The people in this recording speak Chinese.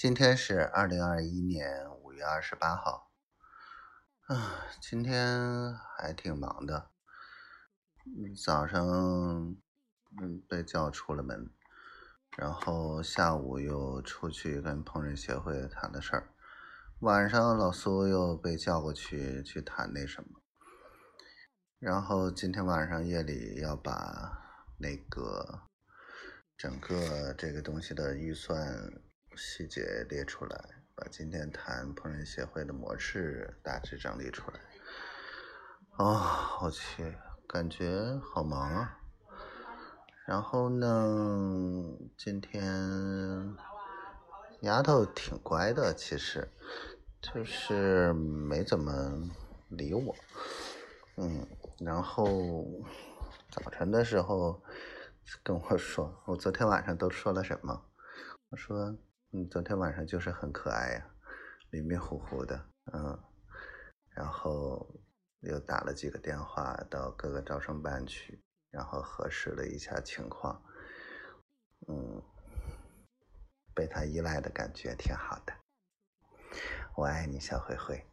今天是二零二一年五月二十八号，啊，今天还挺忙的。早上，嗯，被叫出了门，然后下午又出去跟烹饪协会谈的事儿，晚上老苏又被叫过去去谈那什么，然后今天晚上夜里要把那个整个这个东西的预算。细节列出来，把今天谈烹饪协会的模式大致整理出来。哦，我去，感觉好忙啊。然后呢，今天丫头挺乖的，其实就是没怎么理我。嗯，然后早晨的时候跟我说，我昨天晚上都说了什么？我说。嗯，昨天晚上就是很可爱呀，迷迷糊糊的，嗯，然后又打了几个电话到各个招生办去，然后核实了一下情况，嗯，被他依赖的感觉挺好的，我爱你，小灰灰。